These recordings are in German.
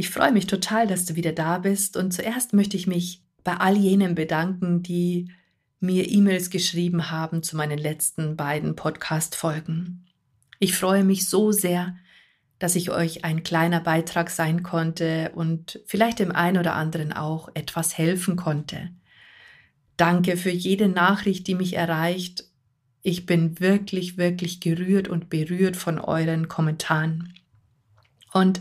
Ich freue mich total, dass du wieder da bist und zuerst möchte ich mich bei all jenen bedanken, die mir E-Mails geschrieben haben zu meinen letzten beiden Podcast-Folgen. Ich freue mich so sehr, dass ich euch ein kleiner Beitrag sein konnte und vielleicht dem einen oder anderen auch etwas helfen konnte. Danke für jede Nachricht, die mich erreicht. Ich bin wirklich, wirklich gerührt und berührt von euren Kommentaren. Und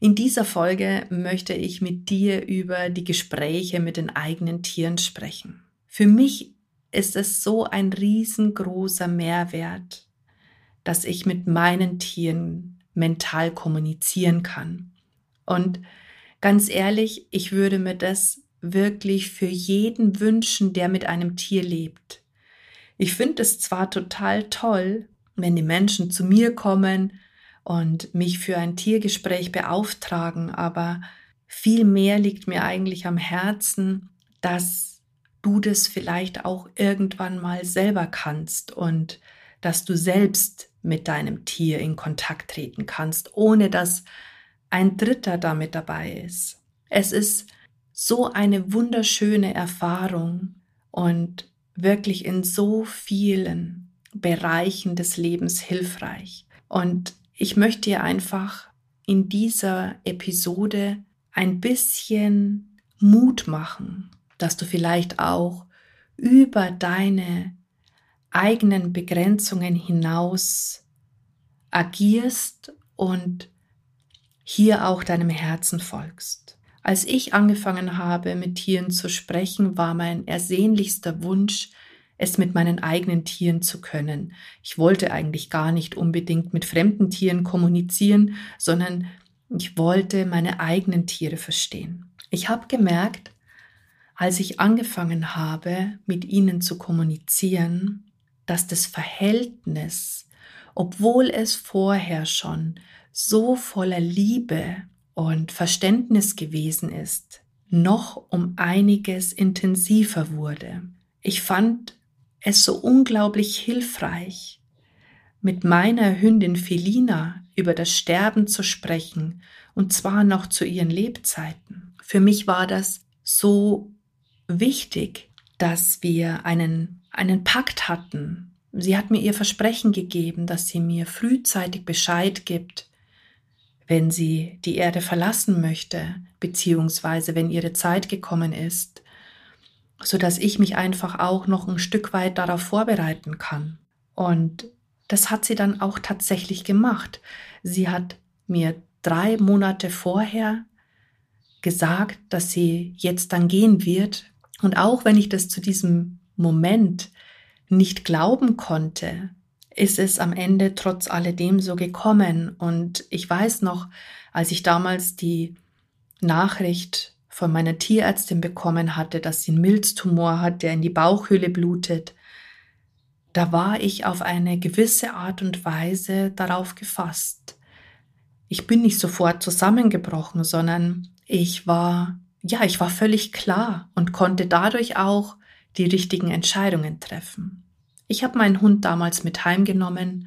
in dieser Folge möchte ich mit dir über die Gespräche mit den eigenen Tieren sprechen. Für mich ist es so ein riesengroßer Mehrwert, dass ich mit meinen Tieren mental kommunizieren kann. Und ganz ehrlich, ich würde mir das wirklich für jeden wünschen, der mit einem Tier lebt. Ich finde es zwar total toll, wenn die Menschen zu mir kommen und mich für ein Tiergespräch beauftragen, aber viel mehr liegt mir eigentlich am Herzen, dass du das vielleicht auch irgendwann mal selber kannst und dass du selbst mit deinem Tier in Kontakt treten kannst, ohne dass ein Dritter damit dabei ist. Es ist so eine wunderschöne Erfahrung und wirklich in so vielen Bereichen des Lebens hilfreich. Und ich möchte dir einfach in dieser Episode ein bisschen Mut machen, dass du vielleicht auch über deine eigenen Begrenzungen hinaus agierst und hier auch deinem Herzen folgst. Als ich angefangen habe, mit Tieren zu sprechen, war mein ersehnlichster Wunsch, es mit meinen eigenen Tieren zu können. Ich wollte eigentlich gar nicht unbedingt mit fremden Tieren kommunizieren, sondern ich wollte meine eigenen Tiere verstehen. Ich habe gemerkt, als ich angefangen habe, mit ihnen zu kommunizieren, dass das Verhältnis, obwohl es vorher schon so voller Liebe und Verständnis gewesen ist, noch um einiges intensiver wurde. Ich fand es so unglaublich hilfreich, mit meiner Hündin Felina über das Sterben zu sprechen, und zwar noch zu ihren Lebzeiten. Für mich war das so wichtig, dass wir einen, einen Pakt hatten. Sie hat mir ihr Versprechen gegeben, dass sie mir frühzeitig Bescheid gibt, wenn sie die Erde verlassen möchte, beziehungsweise wenn ihre Zeit gekommen ist so dass ich mich einfach auch noch ein Stück weit darauf vorbereiten kann. Und das hat sie dann auch tatsächlich gemacht. Sie hat mir drei Monate vorher gesagt, dass sie jetzt dann gehen wird. Und auch wenn ich das zu diesem Moment nicht glauben konnte, ist es am Ende trotz alledem so gekommen. Und ich weiß noch, als ich damals die Nachricht von meiner Tierärztin bekommen hatte, dass sie einen Milztumor hat, der in die Bauchhöhle blutet, da war ich auf eine gewisse Art und Weise darauf gefasst. Ich bin nicht sofort zusammengebrochen, sondern ich war, ja, ich war völlig klar und konnte dadurch auch die richtigen Entscheidungen treffen. Ich habe meinen Hund damals mit heimgenommen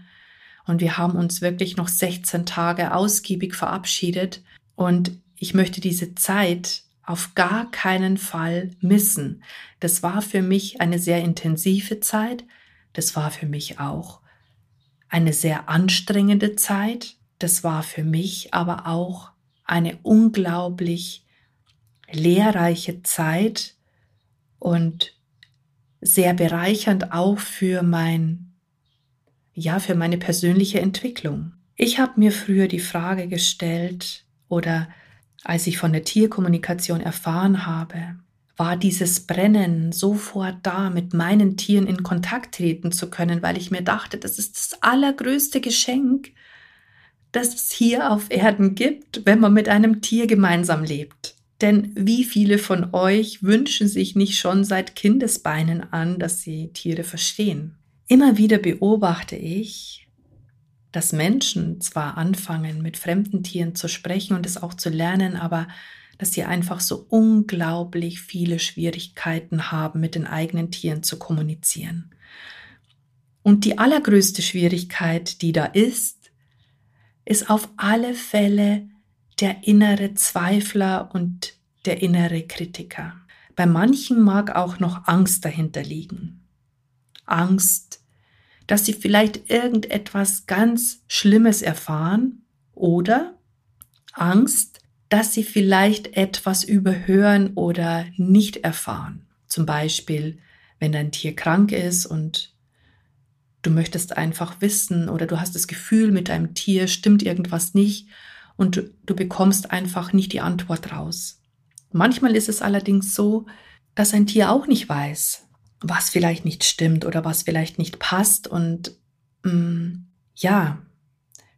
und wir haben uns wirklich noch 16 Tage ausgiebig verabschiedet und ich möchte diese Zeit auf gar keinen Fall missen. Das war für mich eine sehr intensive Zeit. Das war für mich auch eine sehr anstrengende Zeit. Das war für mich aber auch eine unglaublich lehrreiche Zeit und sehr bereichernd auch für mein, ja, für meine persönliche Entwicklung. Ich habe mir früher die Frage gestellt oder als ich von der Tierkommunikation erfahren habe, war dieses Brennen sofort da, mit meinen Tieren in Kontakt treten zu können, weil ich mir dachte, das ist das allergrößte Geschenk, das es hier auf Erden gibt, wenn man mit einem Tier gemeinsam lebt. Denn wie viele von euch wünschen sich nicht schon seit Kindesbeinen an, dass sie Tiere verstehen? Immer wieder beobachte ich, dass Menschen zwar anfangen, mit fremden Tieren zu sprechen und es auch zu lernen, aber dass sie einfach so unglaublich viele Schwierigkeiten haben, mit den eigenen Tieren zu kommunizieren. Und die allergrößte Schwierigkeit, die da ist, ist auf alle Fälle der innere Zweifler und der innere Kritiker. Bei manchen mag auch noch Angst dahinter liegen. Angst, dass sie vielleicht irgendetwas ganz Schlimmes erfahren oder Angst, dass sie vielleicht etwas überhören oder nicht erfahren. Zum Beispiel, wenn dein Tier krank ist und du möchtest einfach wissen oder du hast das Gefühl, mit deinem Tier stimmt irgendwas nicht und du, du bekommst einfach nicht die Antwort raus. Manchmal ist es allerdings so, dass ein Tier auch nicht weiß, was vielleicht nicht stimmt oder was vielleicht nicht passt. Und mh, mm, ja,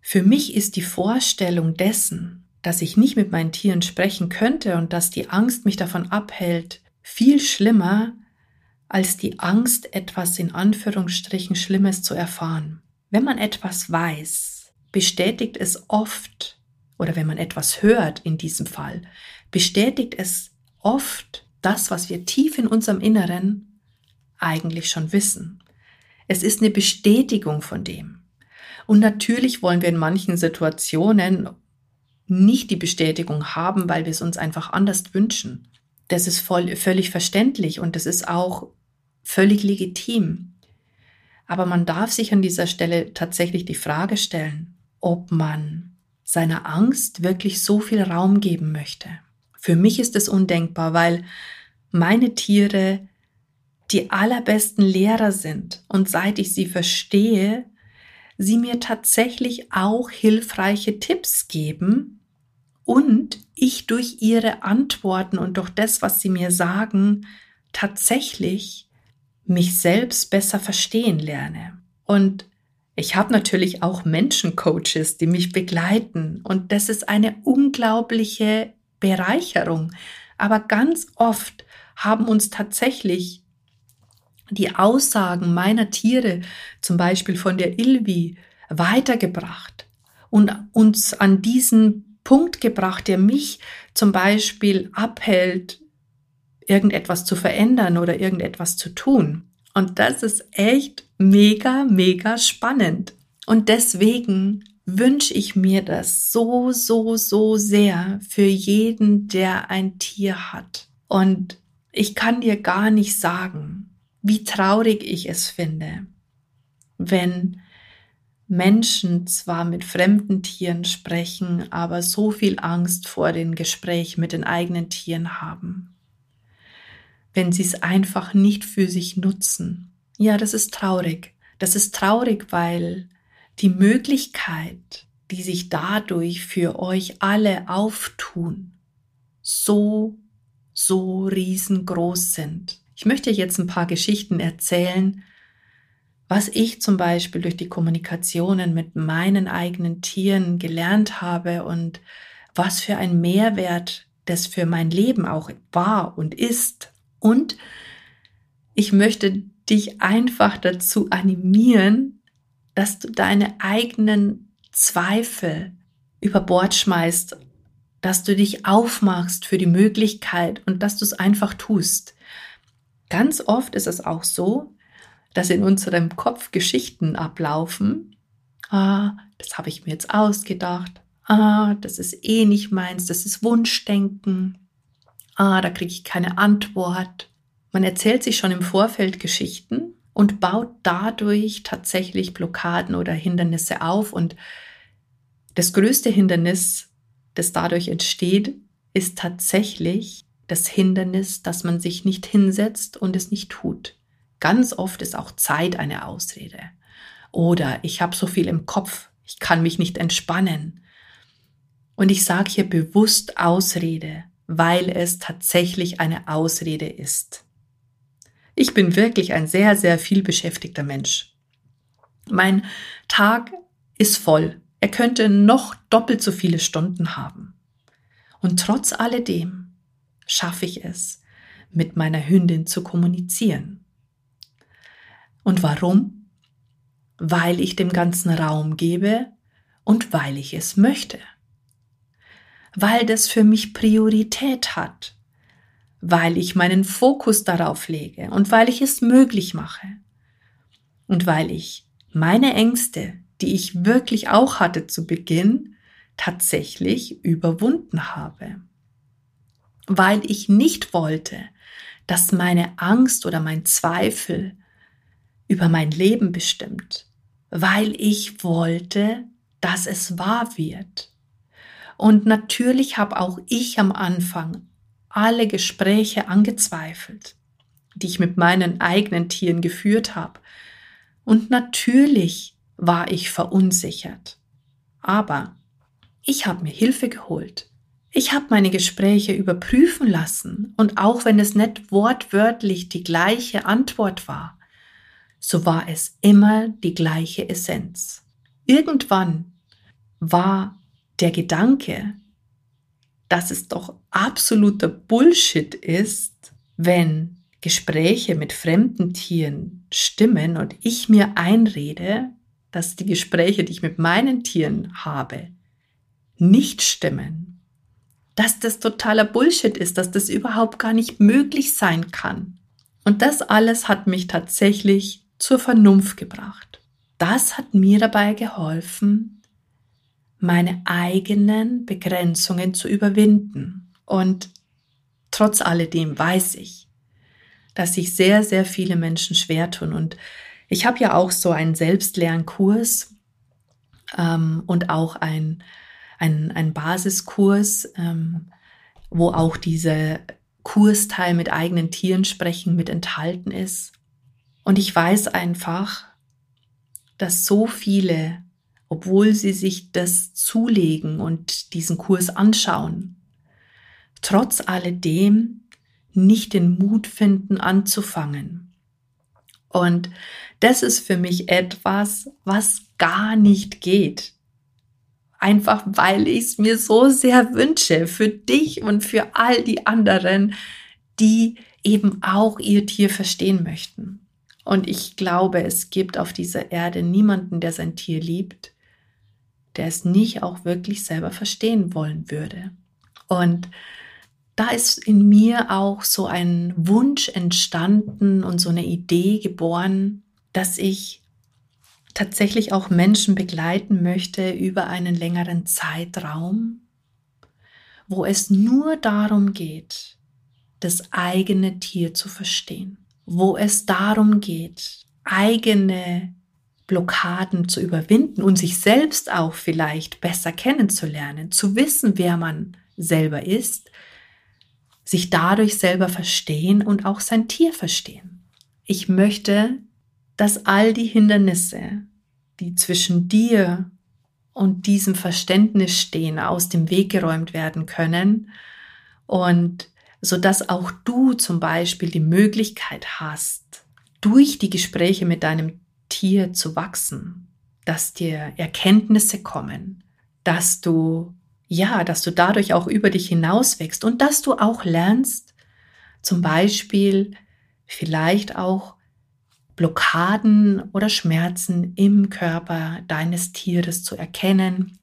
für mich ist die Vorstellung dessen, dass ich nicht mit meinen Tieren sprechen könnte und dass die Angst mich davon abhält, viel schlimmer als die Angst, etwas in Anführungsstrichen Schlimmes zu erfahren. Wenn man etwas weiß, bestätigt es oft, oder wenn man etwas hört in diesem Fall, bestätigt es oft das, was wir tief in unserem Inneren eigentlich schon wissen. Es ist eine Bestätigung von dem. Und natürlich wollen wir in manchen Situationen nicht die Bestätigung haben, weil wir es uns einfach anders wünschen. Das ist voll, völlig verständlich und das ist auch völlig legitim. Aber man darf sich an dieser Stelle tatsächlich die Frage stellen, ob man seiner Angst wirklich so viel Raum geben möchte. Für mich ist es undenkbar, weil meine Tiere die allerbesten Lehrer sind und seit ich sie verstehe, sie mir tatsächlich auch hilfreiche Tipps geben und ich durch ihre Antworten und durch das, was sie mir sagen, tatsächlich mich selbst besser verstehen lerne. Und ich habe natürlich auch Menschencoaches, die mich begleiten und das ist eine unglaubliche Bereicherung. Aber ganz oft haben uns tatsächlich die Aussagen meiner Tiere, zum Beispiel von der Ilvi, weitergebracht und uns an diesen Punkt gebracht, der mich zum Beispiel abhält, irgendetwas zu verändern oder irgendetwas zu tun. Und das ist echt mega, mega spannend. Und deswegen wünsche ich mir das so, so, so sehr für jeden, der ein Tier hat. Und ich kann dir gar nicht sagen, wie traurig ich es finde, wenn Menschen zwar mit fremden Tieren sprechen, aber so viel Angst vor dem Gespräch mit den eigenen Tieren haben. Wenn sie es einfach nicht für sich nutzen. Ja, das ist traurig. Das ist traurig, weil die Möglichkeit, die sich dadurch für euch alle auftun, so, so riesengroß sind. Ich möchte jetzt ein paar Geschichten erzählen, was ich zum Beispiel durch die Kommunikationen mit meinen eigenen Tieren gelernt habe und was für ein Mehrwert das für mein Leben auch war und ist. Und ich möchte dich einfach dazu animieren, dass du deine eigenen Zweifel über Bord schmeißt, dass du dich aufmachst für die Möglichkeit und dass du es einfach tust. Ganz oft ist es auch so, dass in unserem Kopf Geschichten ablaufen. Ah, das habe ich mir jetzt ausgedacht. Ah, das ist eh nicht meins, das ist Wunschdenken. Ah, da kriege ich keine Antwort. Man erzählt sich schon im Vorfeld Geschichten und baut dadurch tatsächlich Blockaden oder Hindernisse auf. Und das größte Hindernis, das dadurch entsteht, ist tatsächlich das Hindernis, dass man sich nicht hinsetzt und es nicht tut. Ganz oft ist auch Zeit eine Ausrede. Oder ich habe so viel im Kopf, ich kann mich nicht entspannen. Und ich sage hier bewusst Ausrede, weil es tatsächlich eine Ausrede ist. Ich bin wirklich ein sehr, sehr viel beschäftigter Mensch. Mein Tag ist voll. Er könnte noch doppelt so viele Stunden haben. Und trotz alledem schaffe ich es, mit meiner Hündin zu kommunizieren. Und warum? Weil ich dem ganzen Raum gebe und weil ich es möchte. Weil das für mich Priorität hat. Weil ich meinen Fokus darauf lege und weil ich es möglich mache. Und weil ich meine Ängste, die ich wirklich auch hatte zu Beginn, tatsächlich überwunden habe. Weil ich nicht wollte, dass meine Angst oder mein Zweifel über mein Leben bestimmt, weil ich wollte, dass es wahr wird. Und natürlich habe auch ich am Anfang alle Gespräche angezweifelt, die ich mit meinen eigenen Tieren geführt habe. Und natürlich war ich verunsichert. Aber ich habe mir Hilfe geholt. Ich habe meine Gespräche überprüfen lassen und auch wenn es nicht wortwörtlich die gleiche Antwort war, so war es immer die gleiche Essenz. Irgendwann war der Gedanke, dass es doch absoluter Bullshit ist, wenn Gespräche mit fremden Tieren stimmen und ich mir einrede, dass die Gespräche, die ich mit meinen Tieren habe, nicht stimmen, dass das totaler Bullshit ist, dass das überhaupt gar nicht möglich sein kann. Und das alles hat mich tatsächlich zur Vernunft gebracht. Das hat mir dabei geholfen, meine eigenen Begrenzungen zu überwinden. Und trotz alledem weiß ich, dass sich sehr, sehr viele Menschen schwer tun. Und ich habe ja auch so einen Selbstlernkurs ähm, und auch ein ein, ein Basiskurs, ähm, wo auch dieser Kursteil mit eigenen Tieren sprechen mit enthalten ist. Und ich weiß einfach, dass so viele, obwohl sie sich das zulegen und diesen Kurs anschauen, trotz alledem nicht den Mut finden anzufangen. Und das ist für mich etwas, was gar nicht geht einfach weil ich es mir so sehr wünsche für dich und für all die anderen, die eben auch ihr Tier verstehen möchten. Und ich glaube, es gibt auf dieser Erde niemanden, der sein Tier liebt, der es nicht auch wirklich selber verstehen wollen würde. Und da ist in mir auch so ein Wunsch entstanden und so eine Idee geboren, dass ich tatsächlich auch Menschen begleiten möchte über einen längeren Zeitraum, wo es nur darum geht, das eigene Tier zu verstehen, wo es darum geht, eigene Blockaden zu überwinden und sich selbst auch vielleicht besser kennenzulernen, zu wissen, wer man selber ist, sich dadurch selber verstehen und auch sein Tier verstehen. Ich möchte dass all die Hindernisse, die zwischen dir und diesem Verständnis stehen, aus dem Weg geräumt werden können und so dass auch du zum Beispiel die Möglichkeit hast, durch die Gespräche mit deinem Tier zu wachsen, dass dir Erkenntnisse kommen, dass du ja, dass du dadurch auch über dich hinaus wächst und dass du auch lernst, zum Beispiel vielleicht auch Blockaden oder Schmerzen im Körper deines Tieres zu erkennen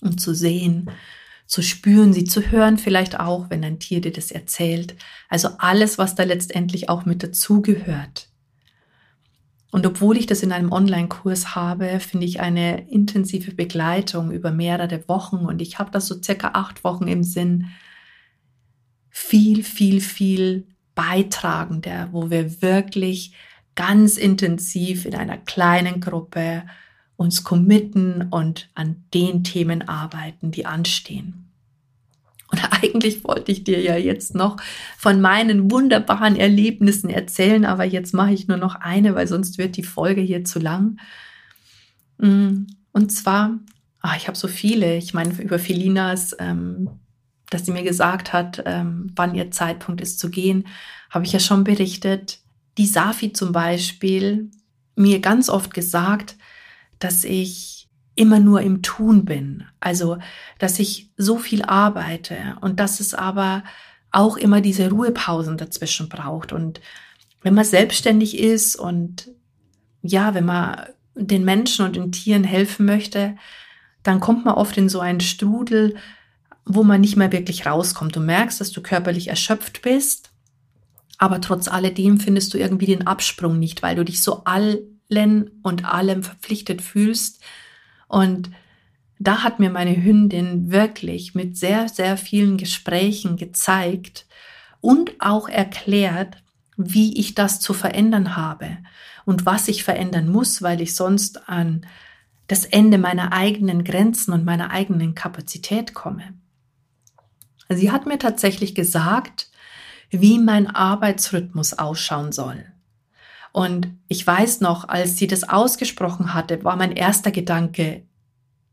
und zu sehen, zu spüren, sie zu hören, vielleicht auch, wenn dein Tier dir das erzählt. Also alles, was da letztendlich auch mit dazugehört. Und obwohl ich das in einem Online-Kurs habe, finde ich eine intensive Begleitung über mehrere Wochen und ich habe das so circa acht Wochen im Sinn, viel, viel, viel beitragender, wo wir wirklich ganz intensiv in einer kleinen Gruppe uns committen und an den Themen arbeiten, die anstehen. Und eigentlich wollte ich dir ja jetzt noch von meinen wunderbaren Erlebnissen erzählen, aber jetzt mache ich nur noch eine, weil sonst wird die Folge hier zu lang. Mm, und zwar, ach, ich habe so viele, ich meine über Felinas, ähm, dass sie mir gesagt hat, ähm, wann ihr Zeitpunkt ist zu gehen, habe ich ja schon berichtet die Safi zum Beispiel mir ganz oft gesagt, dass ich immer nur im Tun bin. Also, dass ich so viel arbeite und dass es aber auch immer diese Ruhepausen dazwischen braucht. Und wenn man selbstständig ist und ja, wenn man den Menschen und den Tieren helfen möchte, dann kommt man oft in so einen Strudel, wo man nicht mehr wirklich rauskommt. Du merkst, dass du körperlich erschöpft bist, aber trotz alledem findest du irgendwie den Absprung nicht, weil du dich so allen und allem verpflichtet fühlst. Und da hat mir meine Hündin wirklich mit sehr, sehr vielen Gesprächen gezeigt und auch erklärt, wie ich das zu verändern habe und was ich verändern muss, weil ich sonst an das Ende meiner eigenen Grenzen und meiner eigenen Kapazität komme. Sie hat mir tatsächlich gesagt, wie mein Arbeitsrhythmus ausschauen soll. Und ich weiß noch, als sie das ausgesprochen hatte, war mein erster Gedanke,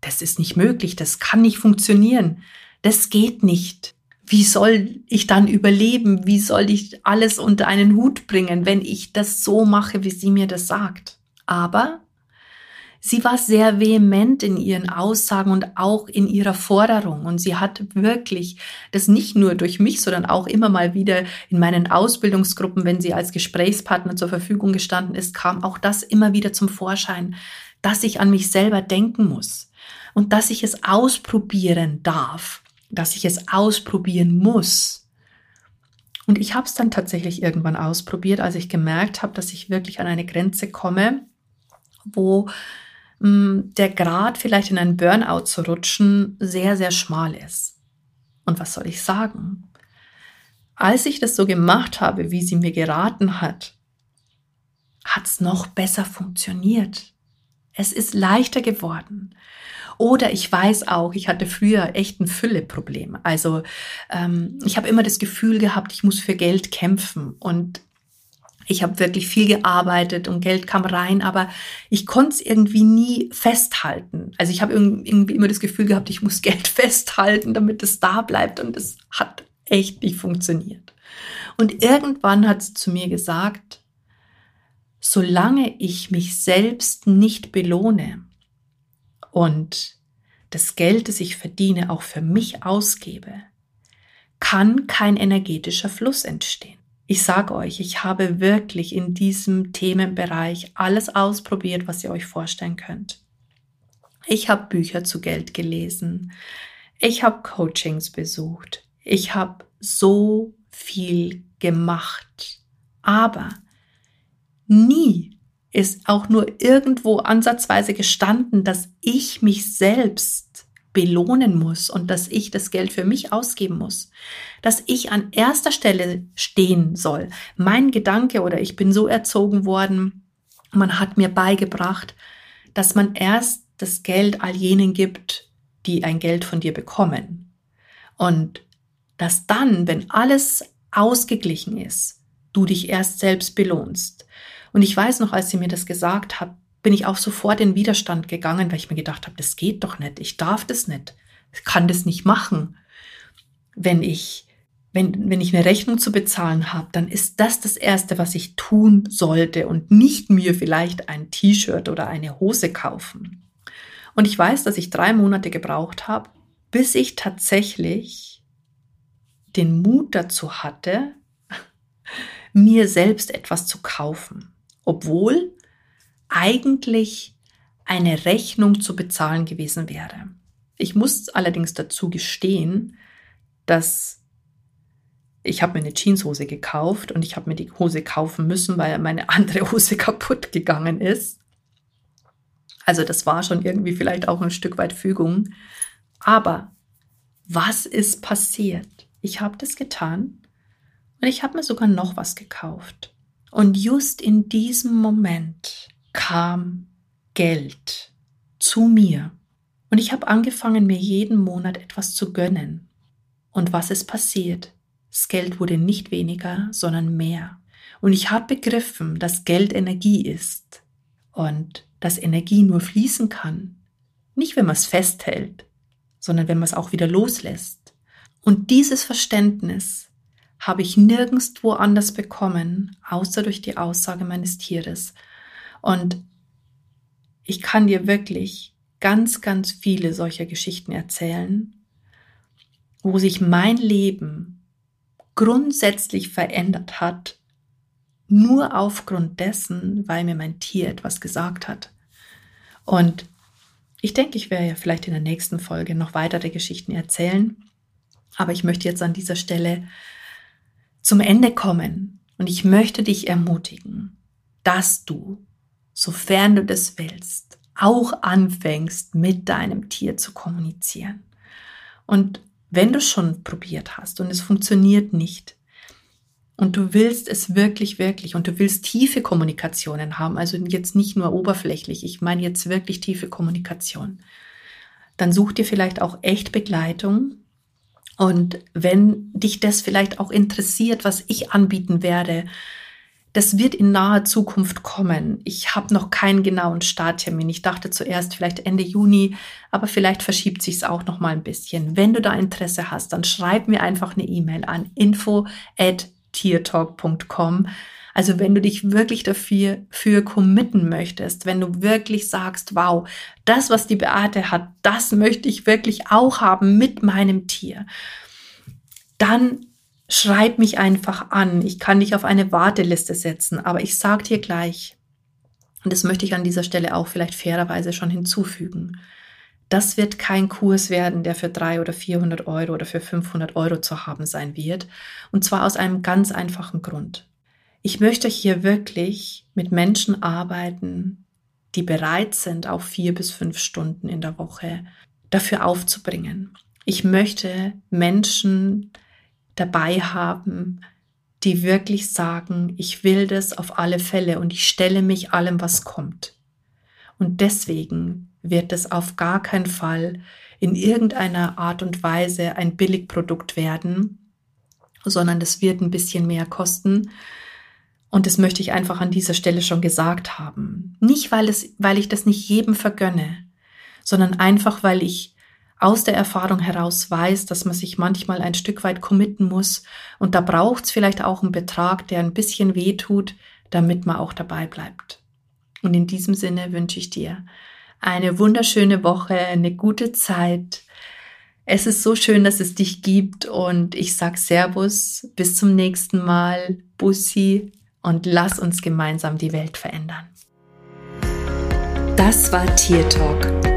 das ist nicht möglich, das kann nicht funktionieren, das geht nicht. Wie soll ich dann überleben? Wie soll ich alles unter einen Hut bringen, wenn ich das so mache, wie sie mir das sagt? Aber sie war sehr vehement in ihren Aussagen und auch in ihrer Forderung. Und sie hat wirklich das nicht nur durch mich, sondern auch immer mal wieder in meinen Ausbildungsgruppen, wenn sie als Gesprächspartner zur Verfügung gestanden ist, kam auch das immer wieder zum Vorschein, dass ich an mich selber denken muss und dass ich es ausprobieren darf dass ich es ausprobieren muss. Und ich habe es dann tatsächlich irgendwann ausprobiert, als ich gemerkt habe, dass ich wirklich an eine Grenze komme, wo der Grad vielleicht in einen Burnout zu rutschen sehr, sehr schmal ist. Und was soll ich sagen? Als ich das so gemacht habe, wie sie mir geraten hat, hat es noch besser funktioniert. Es ist leichter geworden. Oder ich weiß auch, ich hatte früher echt ein Fülleproblem. Also ähm, ich habe immer das Gefühl gehabt, ich muss für Geld kämpfen und ich habe wirklich viel gearbeitet und Geld kam rein, aber ich konnte es irgendwie nie festhalten. Also ich habe irgendwie immer das Gefühl gehabt, ich muss Geld festhalten, damit es da bleibt und es hat echt nicht funktioniert. Und irgendwann hat sie zu mir gesagt, solange ich mich selbst nicht belohne, und das Geld, das ich verdiene, auch für mich ausgebe, kann kein energetischer Fluss entstehen. Ich sage euch, ich habe wirklich in diesem Themenbereich alles ausprobiert, was ihr euch vorstellen könnt. Ich habe Bücher zu Geld gelesen. Ich habe Coachings besucht. Ich habe so viel gemacht. Aber nie ist auch nur irgendwo ansatzweise gestanden, dass ich mich selbst belohnen muss und dass ich das Geld für mich ausgeben muss, dass ich an erster Stelle stehen soll. Mein Gedanke oder ich bin so erzogen worden, man hat mir beigebracht, dass man erst das Geld all jenen gibt, die ein Geld von dir bekommen. Und dass dann, wenn alles ausgeglichen ist, du dich erst selbst belohnst. Und ich weiß noch, als sie mir das gesagt hat, bin ich auch sofort in Widerstand gegangen, weil ich mir gedacht habe, das geht doch nicht, ich darf das nicht, ich kann das nicht machen. Wenn ich wenn, wenn ich eine Rechnung zu bezahlen habe, dann ist das das Erste, was ich tun sollte und nicht mir vielleicht ein T-Shirt oder eine Hose kaufen. Und ich weiß, dass ich drei Monate gebraucht habe, bis ich tatsächlich den Mut dazu hatte, mir selbst etwas zu kaufen obwohl eigentlich eine Rechnung zu bezahlen gewesen wäre. Ich muss allerdings dazu gestehen, dass ich habe mir eine Jeanshose gekauft und ich habe mir die Hose kaufen müssen, weil meine andere Hose kaputt gegangen ist. Also das war schon irgendwie vielleicht auch ein Stück weit Fügung. Aber was ist passiert? Ich habe das getan und ich habe mir sogar noch was gekauft. Und just in diesem Moment kam Geld zu mir. Und ich habe angefangen, mir jeden Monat etwas zu gönnen. Und was ist passiert? Das Geld wurde nicht weniger, sondern mehr. Und ich habe begriffen, dass Geld Energie ist und dass Energie nur fließen kann. Nicht, wenn man es festhält, sondern wenn man es auch wieder loslässt. Und dieses Verständnis habe ich nirgendwo anders bekommen, außer durch die Aussage meines Tieres. Und ich kann dir wirklich ganz, ganz viele solcher Geschichten erzählen, wo sich mein Leben grundsätzlich verändert hat, nur aufgrund dessen, weil mir mein Tier etwas gesagt hat. Und ich denke, ich werde ja vielleicht in der nächsten Folge noch weitere Geschichten erzählen. Aber ich möchte jetzt an dieser Stelle zum Ende kommen und ich möchte dich ermutigen, dass du, sofern du das willst, auch anfängst, mit deinem Tier zu kommunizieren. Und wenn du schon probiert hast und es funktioniert nicht, und du willst es wirklich, wirklich und du willst tiefe Kommunikationen haben, also jetzt nicht nur oberflächlich, ich meine jetzt wirklich tiefe Kommunikation, dann such dir vielleicht auch echt Begleitung. Und wenn dich das vielleicht auch interessiert, was ich anbieten werde, das wird in naher Zukunft kommen. Ich habe noch keinen genauen Starttermin. Ich dachte zuerst vielleicht Ende Juni, aber vielleicht verschiebt sich es auch noch mal ein bisschen. Wenn du da Interesse hast, dann schreib mir einfach eine E-Mail an info at tiertalk.com. Also wenn du dich wirklich dafür für committen möchtest, wenn du wirklich sagst, wow, das, was die Beate hat, das möchte ich wirklich auch haben mit meinem Tier, dann schreib mich einfach an. Ich kann dich auf eine Warteliste setzen, aber ich sag dir gleich, und das möchte ich an dieser Stelle auch vielleicht fairerweise schon hinzufügen. Das wird kein Kurs werden, der für 300 oder 400 Euro oder für 500 Euro zu haben sein wird. Und zwar aus einem ganz einfachen Grund. Ich möchte hier wirklich mit Menschen arbeiten, die bereit sind, auch vier bis fünf Stunden in der Woche dafür aufzubringen. Ich möchte Menschen dabei haben, die wirklich sagen, ich will das auf alle Fälle und ich stelle mich allem, was kommt. Und deswegen wird es auf gar keinen Fall in irgendeiner Art und Weise ein Billigprodukt werden, sondern es wird ein bisschen mehr kosten. Und das möchte ich einfach an dieser Stelle schon gesagt haben. Nicht, weil, es, weil ich das nicht jedem vergönne, sondern einfach, weil ich aus der Erfahrung heraus weiß, dass man sich manchmal ein Stück weit committen muss. Und da braucht es vielleicht auch einen Betrag, der ein bisschen weh tut, damit man auch dabei bleibt. Und in diesem Sinne wünsche ich dir eine wunderschöne Woche, eine gute Zeit. Es ist so schön, dass es dich gibt und ich sag Servus, bis zum nächsten Mal, Bussi und lass uns gemeinsam die Welt verändern. Das war Tier Talk